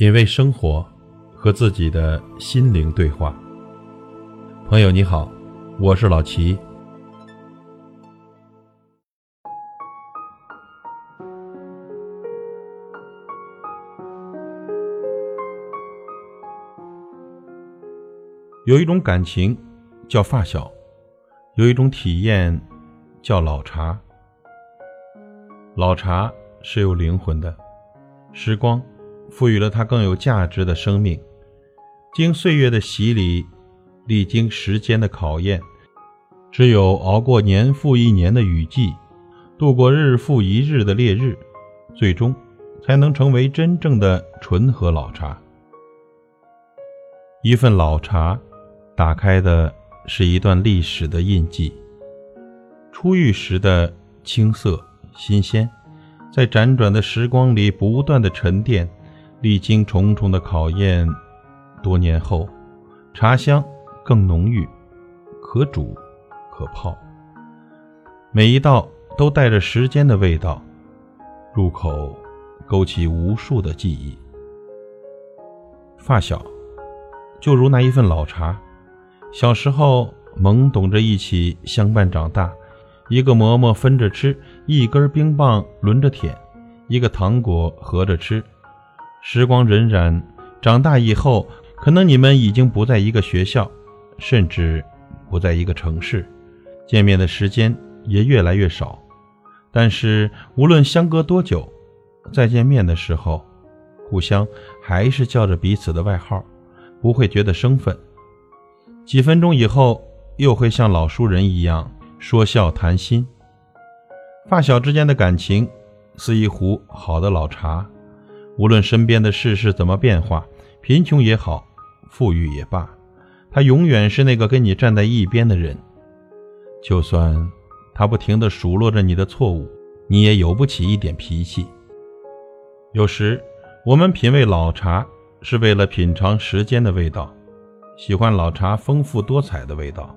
品味生活，和自己的心灵对话。朋友你好，我是老齐。有一种感情叫发小，有一种体验叫老茶。老茶是有灵魂的，时光赋予了它更有价值的生命。经岁月的洗礼，历经时间的考验，只有熬过年复一年的雨季，度过日复一日的烈日，最终才能成为真正的纯和老茶。一份老茶。打开的是一段历史的印记，初遇时的青涩新鲜，在辗转的时光里不断的沉淀，历经重重的考验，多年后，茶香更浓郁，可煮可泡，每一道都带着时间的味道，入口勾起无数的记忆。发小，就如那一份老茶。小时候懵懂着一起相伴长大，一个馍馍分着吃，一根冰棒轮着舔，一个糖果合着吃。时光荏苒，长大以后，可能你们已经不在一个学校，甚至不在一个城市，见面的时间也越来越少。但是无论相隔多久，再见面的时候，互相还是叫着彼此的外号，不会觉得生分。几分钟以后，又会像老熟人一样说笑谈心。发小之间的感情，似一壶好的老茶，无论身边的世事怎么变化，贫穷也好，富裕也罢，他永远是那个跟你站在一边的人。就算他不停地数落着你的错误，你也有不起一点脾气。有时，我们品味老茶，是为了品尝时间的味道。喜欢老茶丰富多彩的味道。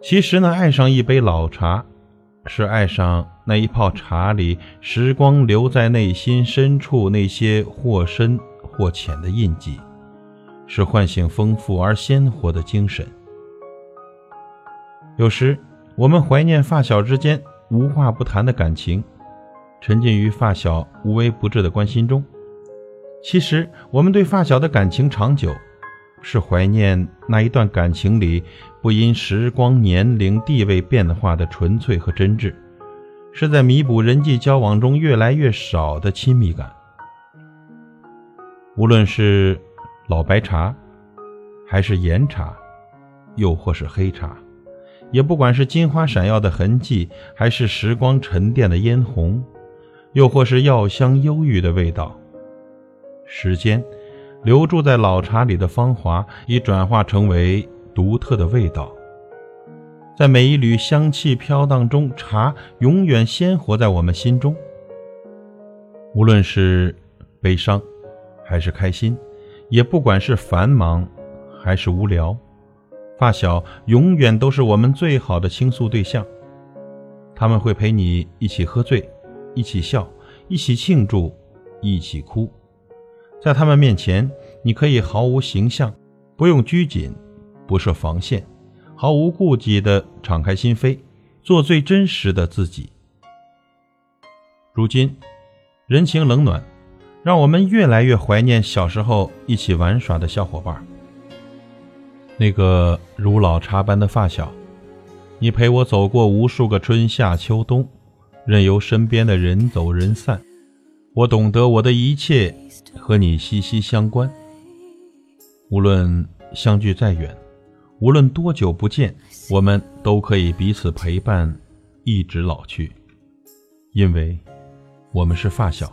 其实呢，爱上一杯老茶，是爱上那一泡茶里时光留在内心深处那些或深或浅的印记，是唤醒丰富而鲜活的精神。有时，我们怀念发小之间无话不谈的感情，沉浸于发小无微不至的关心中。其实，我们对发小的感情长久。是怀念那一段感情里不因时光、年龄、地位变化的纯粹和真挚，是在弥补人际交往中越来越少的亲密感。无论是老白茶，还是岩茶，又或是黑茶，也不管是金花闪耀的痕迹，还是时光沉淀的嫣红，又或是药香忧郁的味道，时间。留住在老茶里的芳华，已转化成为独特的味道。在每一缕香气飘荡中，茶永远鲜活在我们心中。无论是悲伤，还是开心，也不管是繁忙，还是无聊，发小永远都是我们最好的倾诉对象。他们会陪你一起喝醉，一起笑，一起庆祝，一起哭。在他们面前，你可以毫无形象，不用拘谨，不设防线，毫无顾忌地敞开心扉，做最真实的自己。如今，人情冷暖，让我们越来越怀念小时候一起玩耍的小伙伴。那个如老茶般的发小，你陪我走过无数个春夏秋冬，任由身边的人走人散。我懂得我的一切和你息息相关。无论相距再远，无论多久不见，我们都可以彼此陪伴，一直老去，因为我们是发小。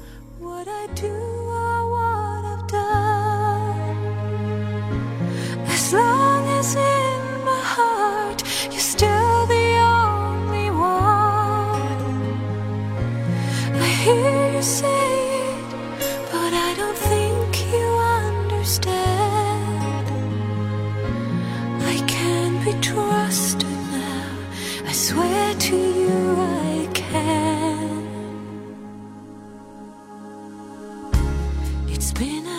It's been